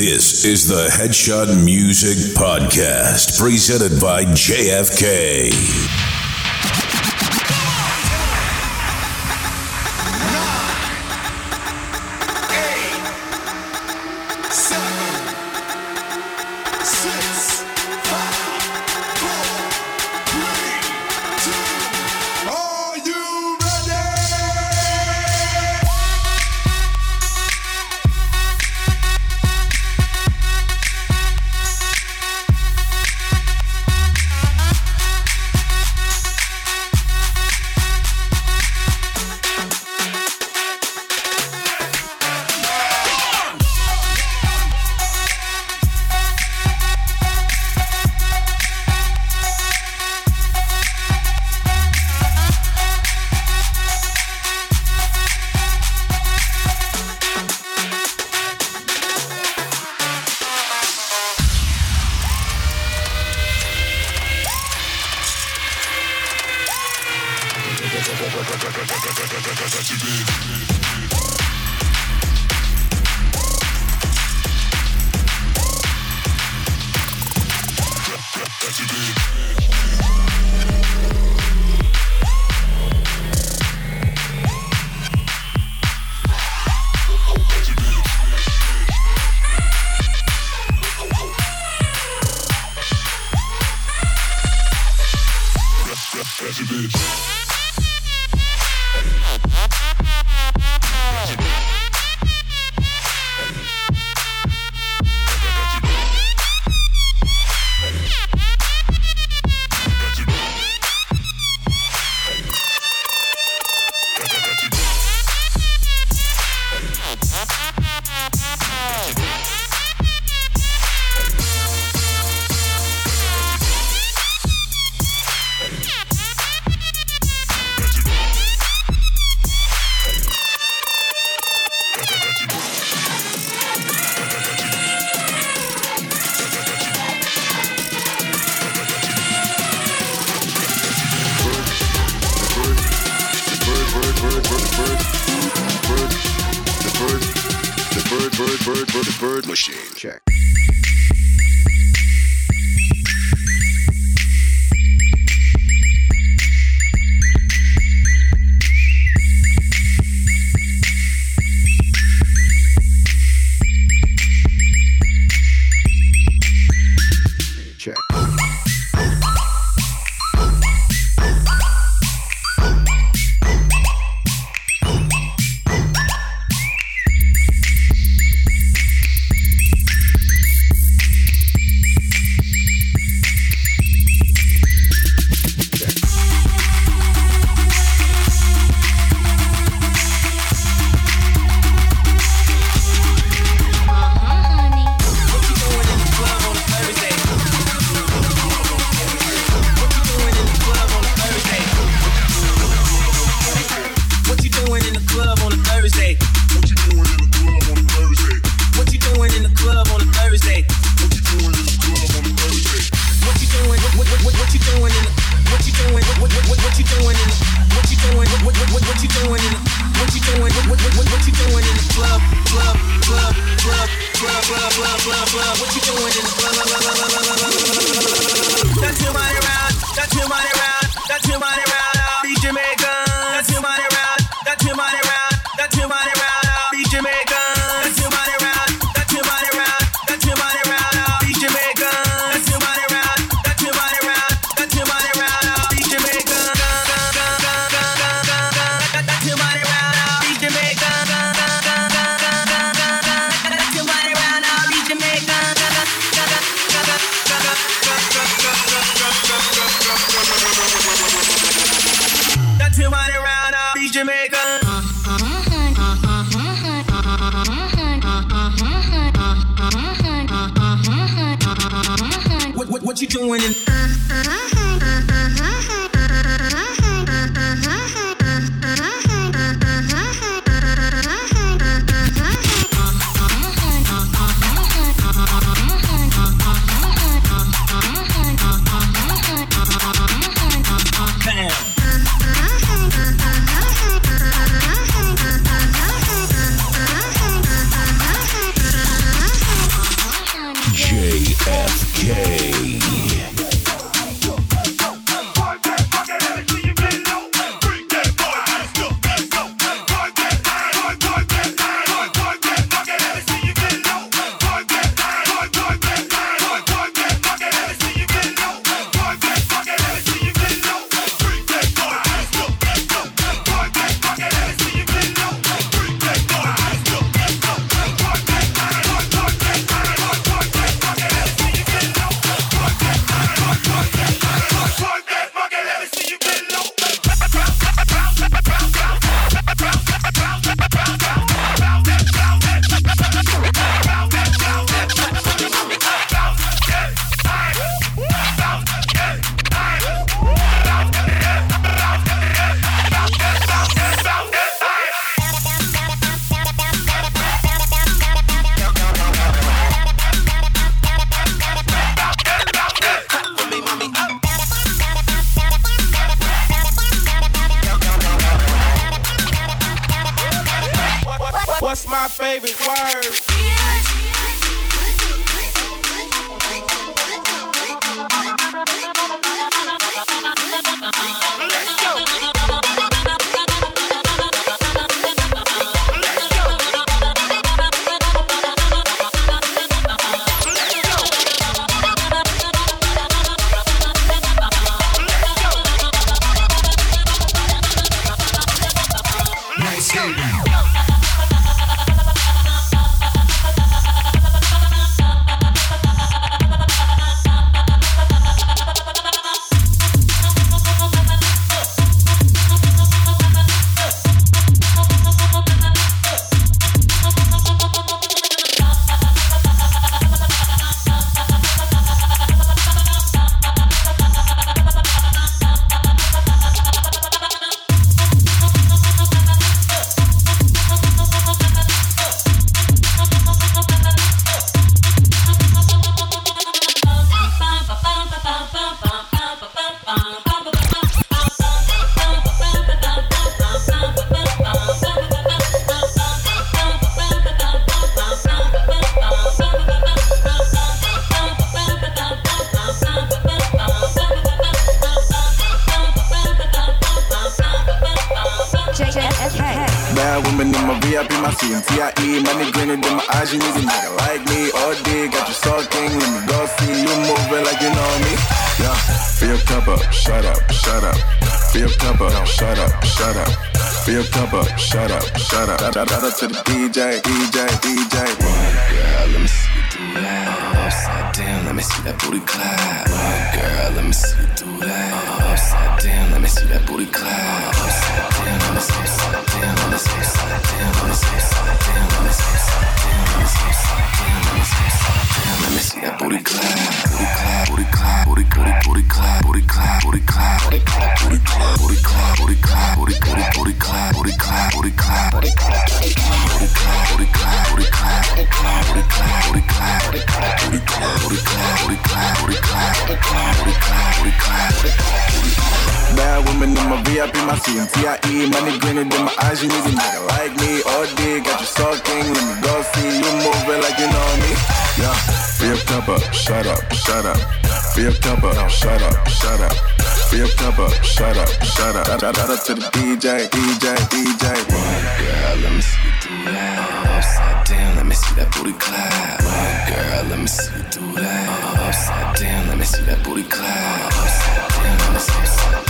This is the Headshot Music Podcast, presented by JFK. my VIP, my CMTIE. Money greener than my eyes, you need a nigga like me. All day, got you sucking, let me go see you moving like you know me. Yeah, fill your cup up, shut up, shut up. Be a pimper, shut up, shut up. Be a pimper, shut up, shut up. Shout out to the DJ, DJ, DJ. One girl, let me see you do that. Uh, upside down, let me see that booty clap. One girl, let me see you do that. Uh, upside down, let me see that booty clap. Upside down, let me see upside down, let me see upside down, let me see upside down, let me see upside down, let me see upside down, let me see upside down. Bad women in my VIP, my CMTIE, money grinning in my eyes, you need like me. All day, got you sucking, let me go see you moving like you know me, yeah. Be up top up, shut up, shut up. Be up top up, shut up, shut up. Be up top up, shut up, shut up. Shout out to the DJ, DJ, DJ. One girl, let me see you do that. Upside down, let me see that booty clap. One girl, let me see you do that. Upside down, let me see that booty clap. Upside down, let me see that.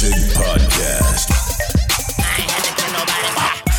Music Podcast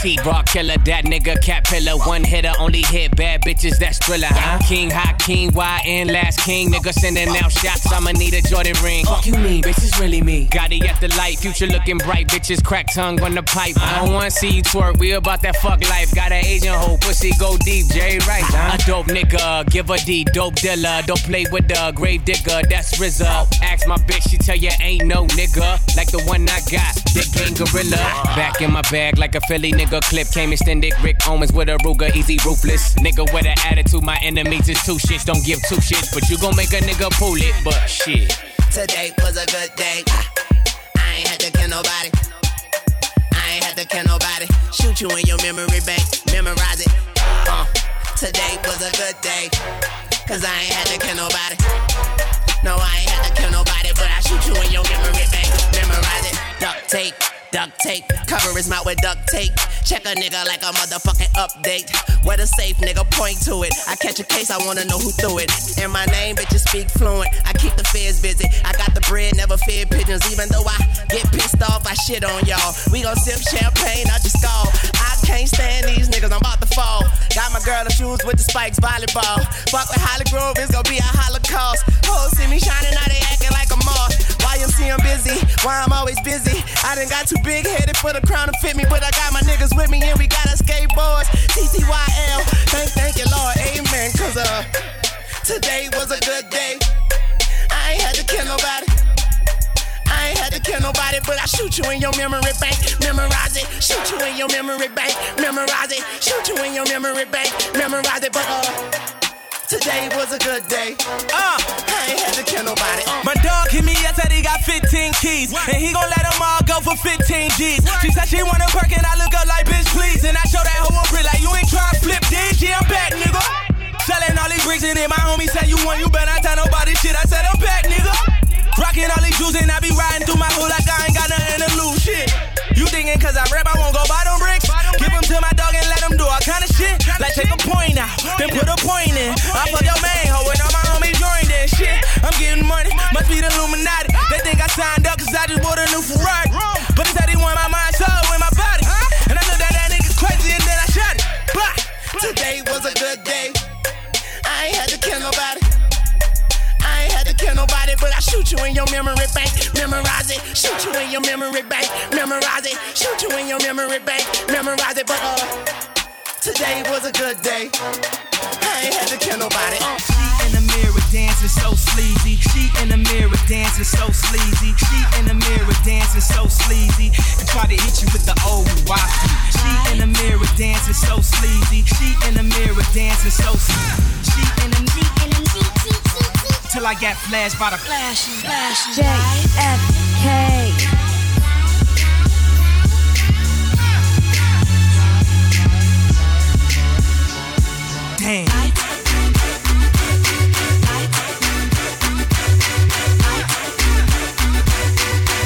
feet, raw killer, that nigga cat pillar. One hitter, only hit bad bitches, that's thriller, huh? King, hot king, YN, last king. Nigga sending out shots, I'ma need a Jordan ring. Fuck you mean, bitch, it's really me. Got it at the light, future looking bright, bitches crack tongue on the pipe. I don't wanna see you twerk, we about that fuck life. Got an Asian hoe, pussy go deep, Jay Right. Huh? A dope nigga, give a D, dope dealer. Don't play with the grave digger, that's RZA. Ask my bitch, she tell you ain't no nigga. Like the one I got, dick gang gorilla. Back in my bag like a Philly nigga Clip came extended. Rick Owens with a Ruger, easy ruthless. Nigga with an attitude, my enemies is two shits. Don't give two shits, but you gon' make a nigga pull it. But shit. Today was a good day. I ain't had to kill nobody. I ain't had to kill nobody. Shoot you in your memory bank, memorize it. Uh, today was a good day. Cause I ain't had to kill nobody. No, I ain't had to kill nobody, but I shoot you in your memory bank, memorize it. Duct tape duct tape. Cover his mouth with duct tape. Check a nigga like a motherfucking update. Where the safe nigga point to it. I catch a case, I wanna know who threw it. And my name, bitches speak fluent. I keep the feds busy. I got the bread, never fed pigeons. Even though I get pissed off, I shit on y'all. We gon' sip champagne, I just call. I can't stand these niggas, I'm about to fall. Got my girl the shoes with the spikes, volleyball. Fuck with Holly Grove, it's gon' be a holocaust. Hoes see me shining, now they acting like a moth. Why you see I'm busy? Why I'm always busy? I done got too big headed for the crown to fit me, but I got my niggas with me and we got our skateboards. TTYL, thank, thank you, Lord, amen. Cause uh, today was a good day. I ain't had to kill nobody. I ain't had to kill nobody, but I shoot you in your memory bank. Memorize it, shoot you in your memory bank. Memorize it, shoot you in your memory bank. Memorize it, but uh. Today was a good day. Uh, I ain't had to kill nobody. Uh. My dog hit me said he got 15 keys. What? And he gon' let them all go for 15 G's. What? She said she wanna perk and I look up like bitch please. And I show that hoe on brick like you ain't tryna flip this. Yeah, I'm back, nigga. Selling all these bricks and then my homie said you want you better not tell nobody shit. I said I'm back, nigga. Rockin' all these jewels and I be riding through my hood like I ain't got nothing to lose. Shit. You thinking cause I rap I won't go buy them bricks? Give them to my dog and let them do all kind of shit. Like take a point out, then put a point in. I fuck your main hoe and all my homies join that shit. I'm getting money, must be the Illuminati. They think I signed up cause I just bought a new Ferrari. But he want my mind, soul, and my body. And I looked at that nigga crazy and then I shot it. Today was a good day. I ain't had to kill nobody. I ain't had to kill nobody, but I shoot you in your memory bank. Memorize it, shoot you in your memory bank. Memorize it, shoot you in your memory bank. Memorize it, but uh, today was a good day. I ain't had to kill nobody. Uh. She in the mirror dancing so sleazy. She in the mirror dancing so sleazy. She in the mirror dancing so sleazy. And try to hit you with the old wacky. She in the mirror dancing so sleazy. She in the mirror dancing so sleazy. She in the mirror till I got flashed by the flash. Flash. JFK. Damn.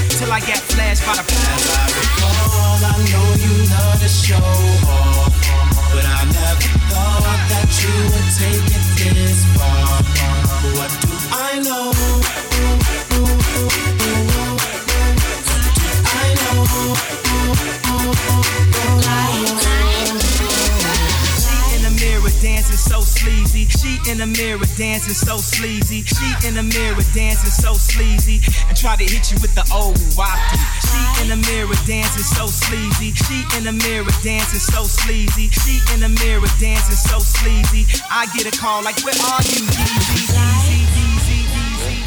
Till I get flashed by the As I recall, I know you love to show off, but I never thought that you would take it this far. What do I know? She in the mirror dancing so sleazy. She in the mirror dancing so sleazy. And try to hit you with the old wacky. She in the mirror dancing so sleazy. She in the mirror dancing so sleazy. She in the mirror dancing so sleazy. I get a call like, where are you, Yeezy? Yeezy, Yeezy, Yeezy.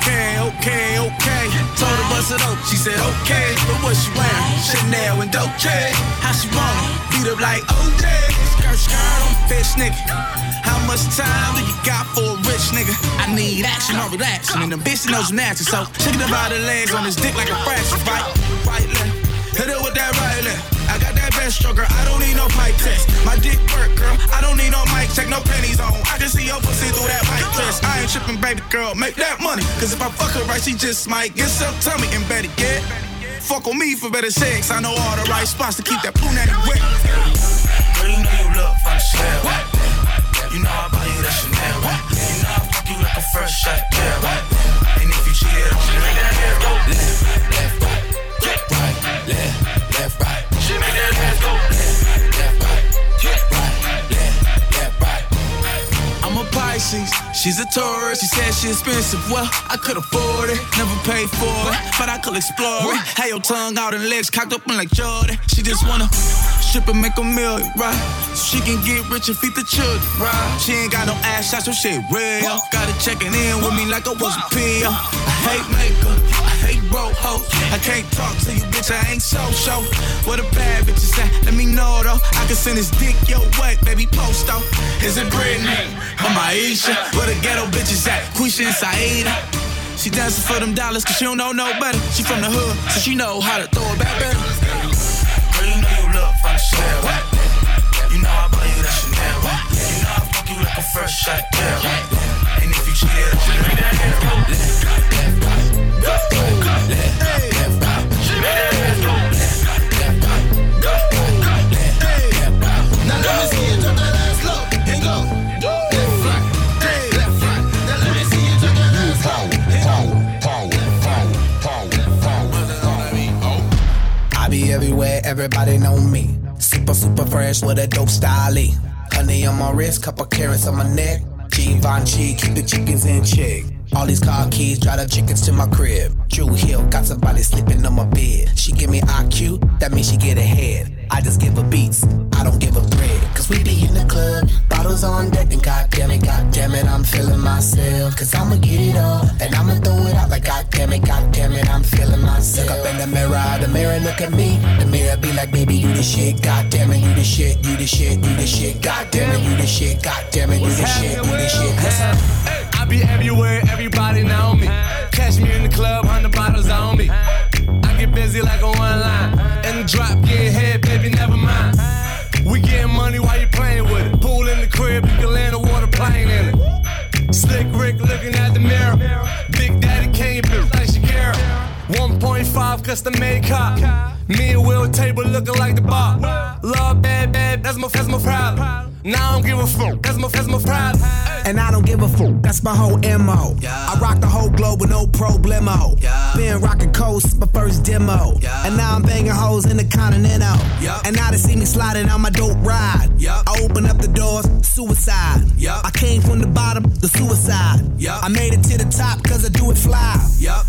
Okay, okay, okay. Told her bust it up, she said okay. But what she wearing? Chanel and Dolce. How she it? Beat up like OJ. Skirt, skirt, I'm fish nigga. How much time do you got for a rich nigga? I need action, I'm relaxing. And the bitch knows natural, so shaking about the legs on his dick like a fraction, right? Right left. Hit it with that right left. I got that best stroker, I don't need no pipe test. My dick work, girl. I don't need no mic check, no pennies on. I can see your pussy through that white dress. I ain't tripping, baby girl, make that money. Cause if I fuck her right, she just might get some tummy and better get. Fuck on me for better sex. I know all the right spots to keep that punani wet. Girl, you know you look from the shell. You know I buy you that Chanel. You know I fuck you like a fresh shot, yeah, right? And if you cheated, I'm gonna make that ass go left, left, right, right, left, left, right. She make that ass go left, left, right, right, left, left, right. I'm a Pisces, She's a tourist. She said she expensive. Well, I could afford it. Never paid for it, but I could explore it. Had your tongue out and legs cocked up and like Jordan. She just wanna strip and make a million, right? So she can get rich and feed the children, right? She ain't got no ass shots, so shit real. Got her checking in with me like I was a pill. I hate makeup, I broke hoes. I can't talk to you, bitch, I ain't so show. Where the bad bitches at? Let me know though. I can send this dick your way, baby, post though. Is it Britney or Maisha? Where the ghetto bitches at? Quisha and Saida. She dancing for them dollars cause she don't know no better. She from the hood, so she know how to throw it back better. Girl, you know you look from the shell. You know I buy you that Chanel. You know I fuck you like a fresh shot. And if you cheated, I should make that hair everywhere, everybody know me. Super, super fresh with a dope style. Honey on my wrist, couple carrots on my neck. Givenchy, keep the chickens in check. All these car keys, drive the chickens to my crib. Drew Hill, got somebody sleeping on my bed. She give me IQ, that means she get ahead. I just give her beats, I don't give her bread. We be in the club, bottles on deck, and goddamn it, goddamn it, I'm feeling myself. Cause I'ma get it all, and I'ma throw it out like goddamn it, goddamn it, I'm feeling myself. Look up in the mirror, the mirror look at me. The mirror be like, baby, you the shit, goddamn it, you the shit, you the shit, you the shit, goddamn it, you the shit, goddamn it, you the shit, you the shit. Yes, I be everywhere, everybody know me. Catch me in the club, hundred bottles on me. I get busy like a one line. And the drop get head, baby, never mind. We getting money while you playing with it. Pool in the crib, you can land a water plane in it. Slick Rick looking at the mirror. Big Daddy Kane, bitch like Shakira. 1.5 custom made cop. Me and Will table looking like the bar. Love bad, bad, that's my, that's my problem. Now I don't give a fuck, that's my, that's my problem. And I don't give a fuck, that's my whole MO. I rock the whole globe with no problemo. Been rocking coast, my first demo. And now I'm banging hoes in the continental. And now they see me sliding on my dope ride. I open up the doors, suicide. I came from the bottom, the suicide. I made it to the top cause I do it fly.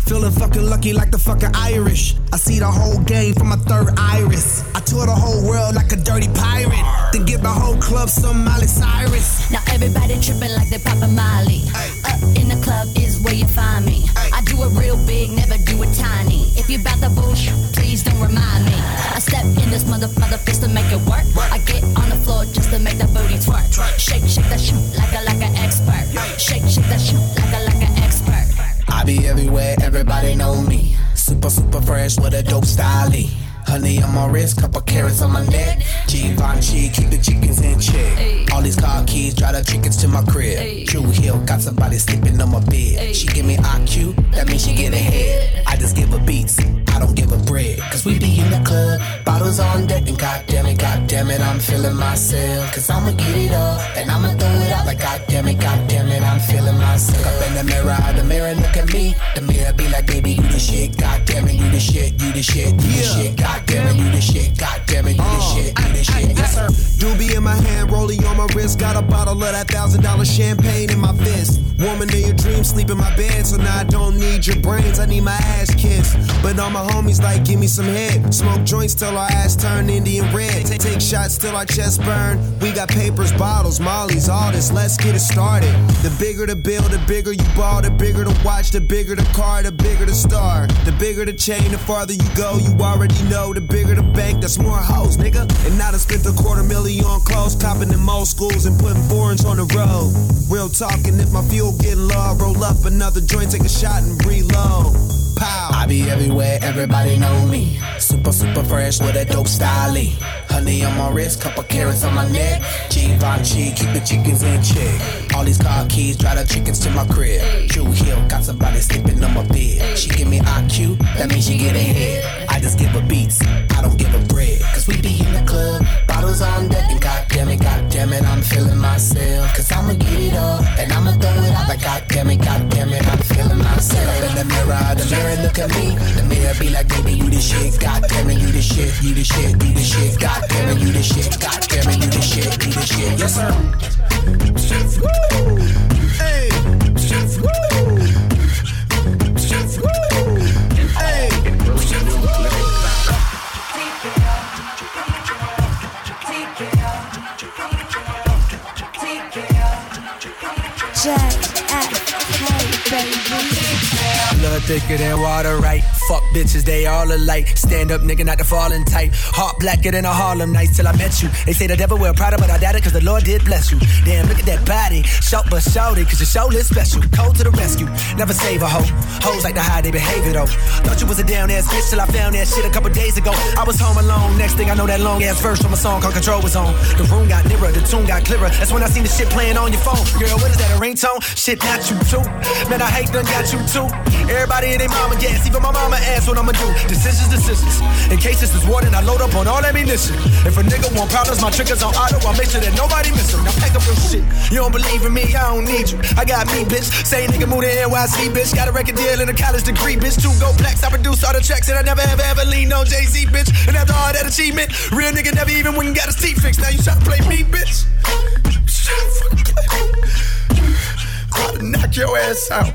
Feeling fucking lucky like the fucking Irish. I see the whole game from my third iris. I tour the whole world like a dirty pirate. Then give the whole club some Miley Cyrus. Now everybody tripping like they poppin' Molly. Up in the club is where you find me. I do it real big, never do it tiny. If you bout the bullshit, please don't remind me. I step in this mother mother fist to make it work. I get on the floor just to make the booty twerk. Shake, shake that shit like a like an expert. Shake, shake that shit like a like an expert. I be everywhere, everybody know me. Super, super fresh with a dope style. Honey on my wrist, couple carrots on my neck. Givenchy, keep the chickens in check. All these car keys, drive the chickens to my crib. True Hill, got somebody sleeping on my bed. She give me IQ, that means she get ahead. I just give her beats, I don't give her bread. Cause we be in the club, bottles on deck, and goddamn it, goddamn it, I'm feeling myself. Cause I'ma get it all, and I'ma throw it out like goddamn it, goddamn it, I'm feeling myself. Up in the mirror, the mirror look at me. The mirror be like, baby, you the shit, goddamn it, you the shit, you the shit, you the shit, goddamn it, you the shit, goddamn it, you the uh, shit, you the shit. Yes, sir. Doobie in my hand, rolling on my wrist. Got a bottle of that thousand dollar champagne in my fist. Woman in your dreams, sleep in my bed. So now I don't need your brains, I need my ass kissed. But all my homies like, give me some head. Smoke joints till our ass turn Indian red. Take, shots till our chest burn. We got papers, bottles, mollies, all this. Let's get it started. The bigger the bill, the bigger you ball. The bigger the watch, the bigger the car, the bigger the star. The bigger the chain, the farther you go. You already know. The bigger the bank, that's more hoes, nigga. And now I spent a quarter million on clothes, copping them old schools and putting foreigns on the road. Real talking, if my fuel getting low, roll up another joint, take a shot and reload. Everywhere, everybody know me. Super, super fresh with a dope style. Honey on my wrist, couple carrots on my neck. Givenchy, keep the chickens in check. All these car keys, drive the chickens to my crib. Drew Hill, got somebody sleeping on my bed. She give me IQ, that means she get ahead. Just give her beats, I don't give her bread. Cause we be in the club, bottles on deck, and goddamn it, goddamn it, I'm feeling myself. Cause I'ma get it up and I'ma throw it out like goddamn it, goddamn it, I'm feeling myself. In the mirror, the mirror look at me. The mirror be like, baby, you the shit, goddamn it, you the shit, you the shit, you the shit, God goddamn it, you the shit, God goddamn it, you the shit, you the shit. Yes, sir. Hey, thicker than water, right? Fuck bitches, they all alike. Stand up, nigga, not the falling tight. Heart blacker than a Harlem night till I met you. They say the devil wear Prada, but I doubt it cause the Lord did bless you. Damn, look at that body. Shout but shout it, cause your is special. Cold to the rescue. Never save a hoe. Hoes like the hide they behavior though. Thought you was a down ass bitch till I found that shit a couple days ago. I was home alone. Next thing I know, that long ass verse from a song called Control was on. The room got nearer, the tune got clearer. That's when I seen the shit playing on your phone. Girl, what is that, a ringtone? Shit, not you too. Man, I hate done got you too. In their mama gas, even my mama asked what I'ma do. Decisions, decisions. In case this is warning, I load up on all ammunition. If a nigga want problems, my triggers on auto. I'll make sure that nobody miss them. Now pack up your shit. You don't believe in me, I don't need you. I got me, bitch. Same nigga moved to NYC, bitch. Got a record deal and a college degree, bitch. Two gold plaques, I produce all the tracks, and I never ever ever lean on Jay Z, bitch. And after all that achievement, real nigga never even went and got his teeth fixed. Now you try to play me, bitch. I'll knock your ass out.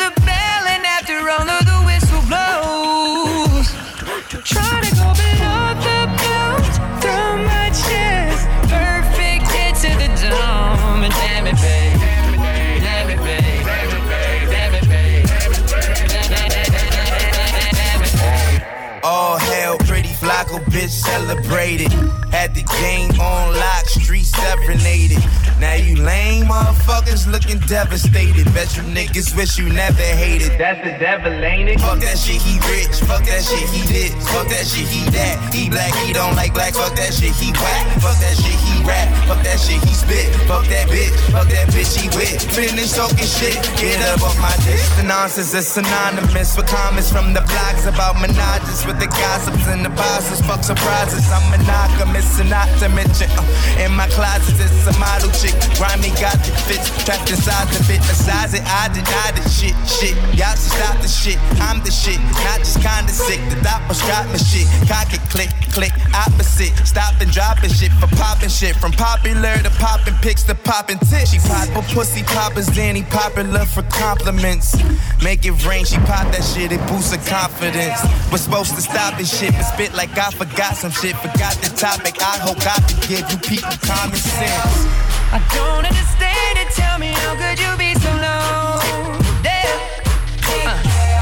bitch, celebrated. Had the game on lock, street serenaded. Now you lame motherfuckers looking devastated. Bet you niggas wish you never hated. That's the devil, ain't it? Fuck that shit, he rich. Fuck that shit, he this. Fuck that shit, he that. He black, he don't like black. Fuck that shit, he whack. Fuck that shit, he rap. Fuck that shit, he spit. Fuck that bitch. Fuck that bitch, he with. Finish talking shit. Get up off my dick. The nonsense is synonymous with comments from the blogs about menages with the gossips and the bosses. Fuck surprises. I'm monogamous and not to mention. Uh, in my closet, it's a model chick. Grimy got the fits. Trapped inside the fit. Besides it, I deny the shit. Shit. Y'all should stop the shit. I'm the shit. Not just kinda sick. The dot was dropping shit. Cock it, click, click. Opposite. Stop and dropping shit for popping shit. From popular to popping pics to popping tits. She pop a pussy poppers, Danny popular for compliments. Make it rain, she pop that shit, it boosts her confidence. Was supposed to stop this shit, but spit like I forgot some shit. Forgot the topic, I hope God can give you people common sense. I don't understand it. Tell me how could you be so low? There. Uh,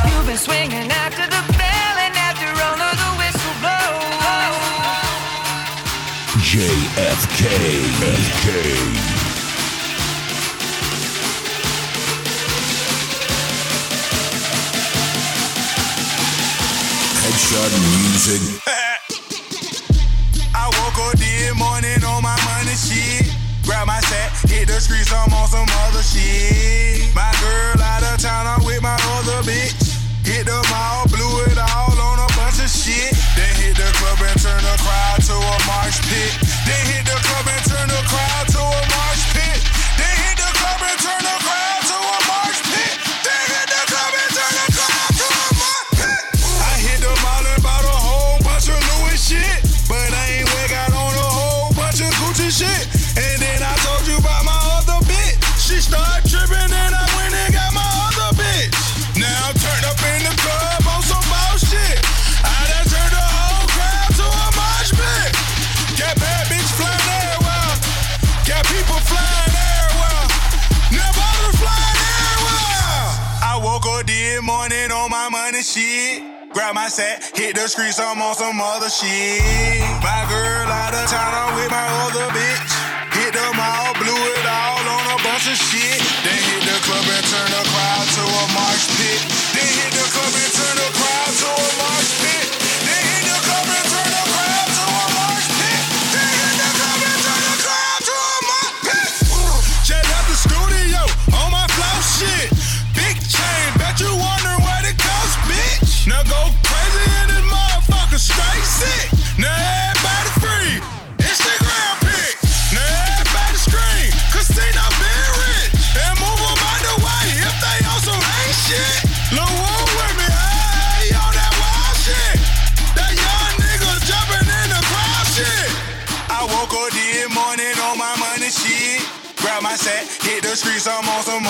you've been swinging after the bell and after all of the whistle blows. JFK. FK. Headshot Music. I woke up this morning on my money shit. The streets, I'm on some other shit. My girl out of town, I'm Grab hit the streets, I'm on some other shit. My girl out of town, I'm with my other bitch. Hit the mall, blew it all on a bunch of shit. Then Grab hit the streets, I'm on some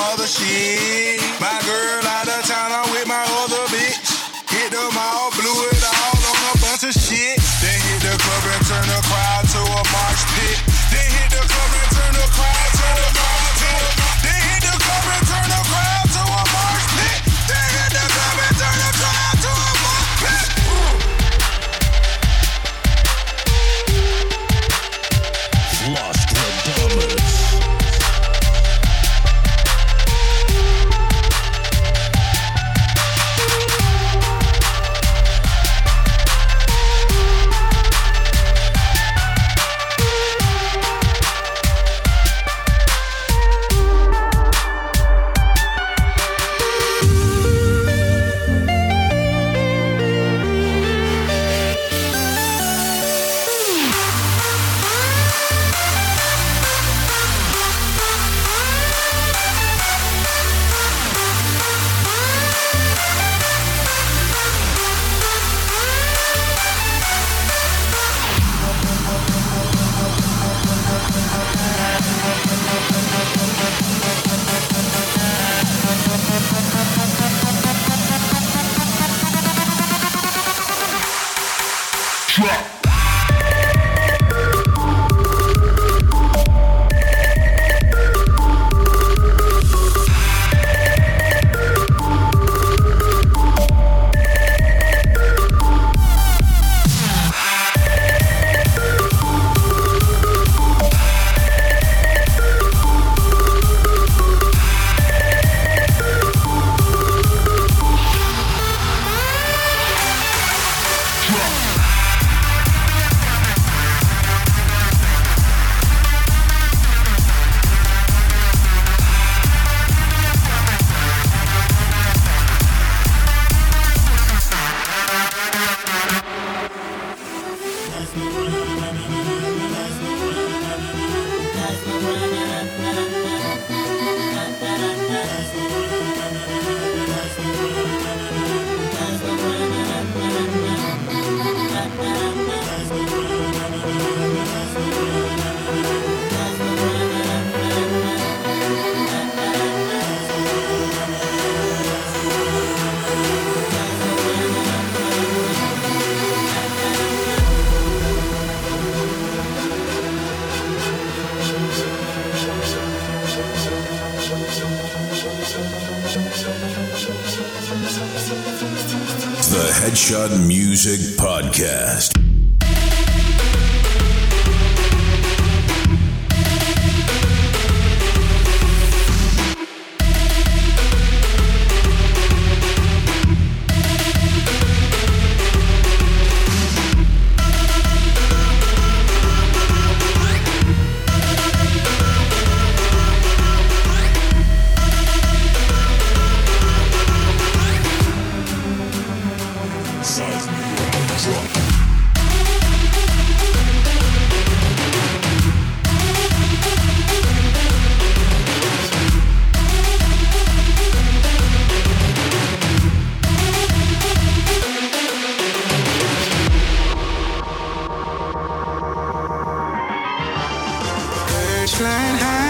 hand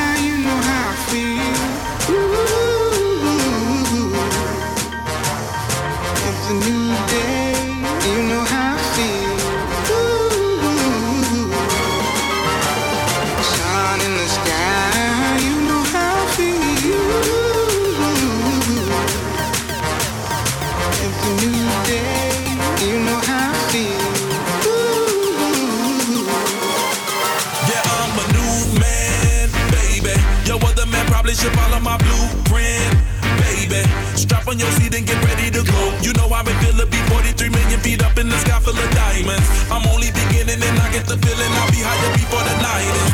get the feeling I'll be hiding before the night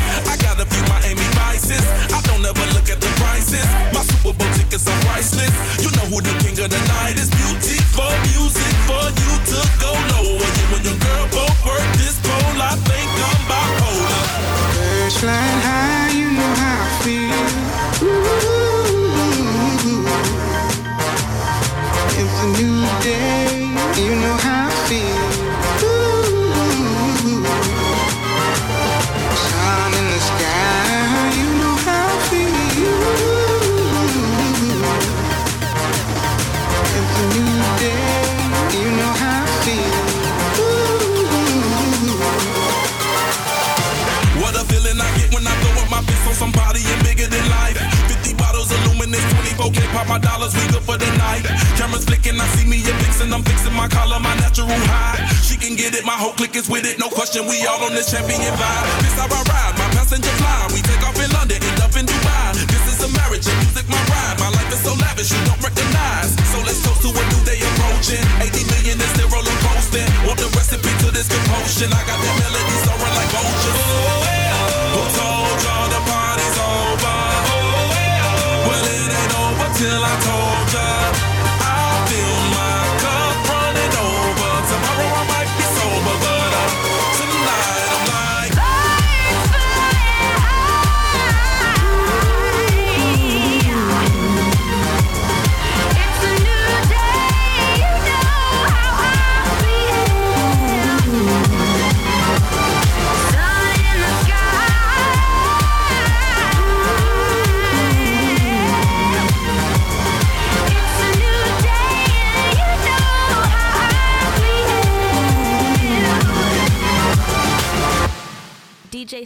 I call her my natural high. She can get it, my whole clique is with it. No question, we all on this champion vibe. This how I ride, my passenger fly. We take off in London, end up in Dubai. This is a marriage, and music my ride. My life is so lavish, you don't recognize. So let's toast to a new day approaching. 80 million is their roller coasting. Want the recipe to this compulsion? I got that melody soaring like vultures. Who told y'all the party's over? Well, it ain't over till I told y'all.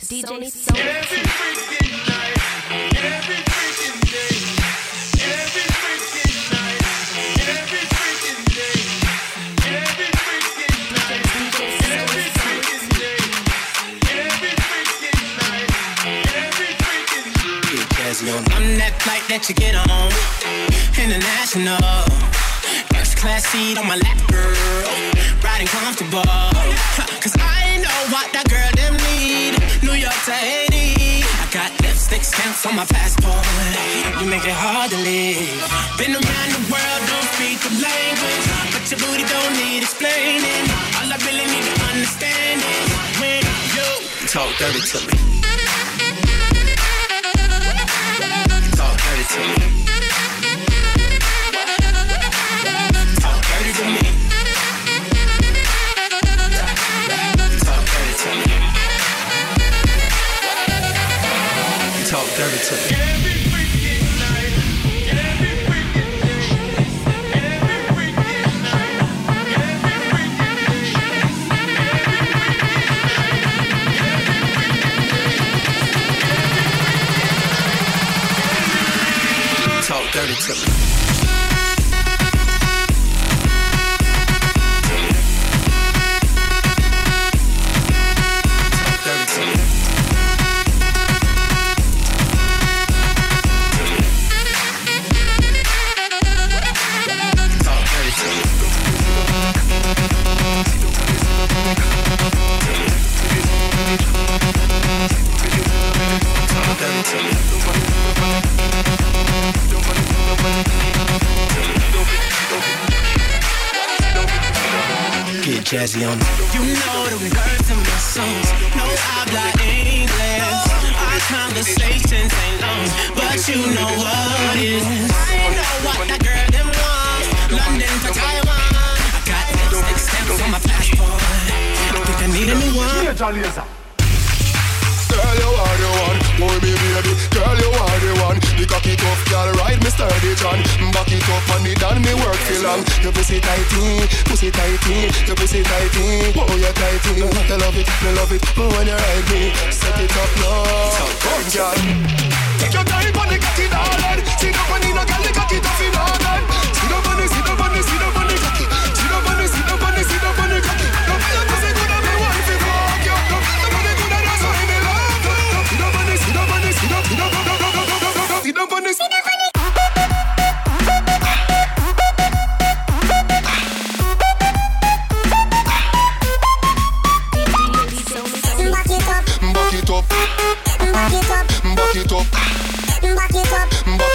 DJ Sony. Sony. Every freaking night, every freaking day, every freaking night, every freaking day. I'm that flight that you get on, international. First class seat on my lap, girl, riding comfortable. Cause what that girl them need. New York to Haiti. I got lipstick stamps on my passport. You make it hard to leave. Been around the world, don't speak the language. But your booty don't need explaining. All I really need to understand is when you talk dirty to me. Talk dirty to me. Center.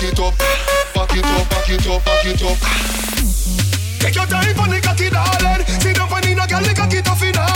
back it up, back it up, back it up, back it up. Take your time for the cocky, darling. Sit down for the girl, the cocky tough it.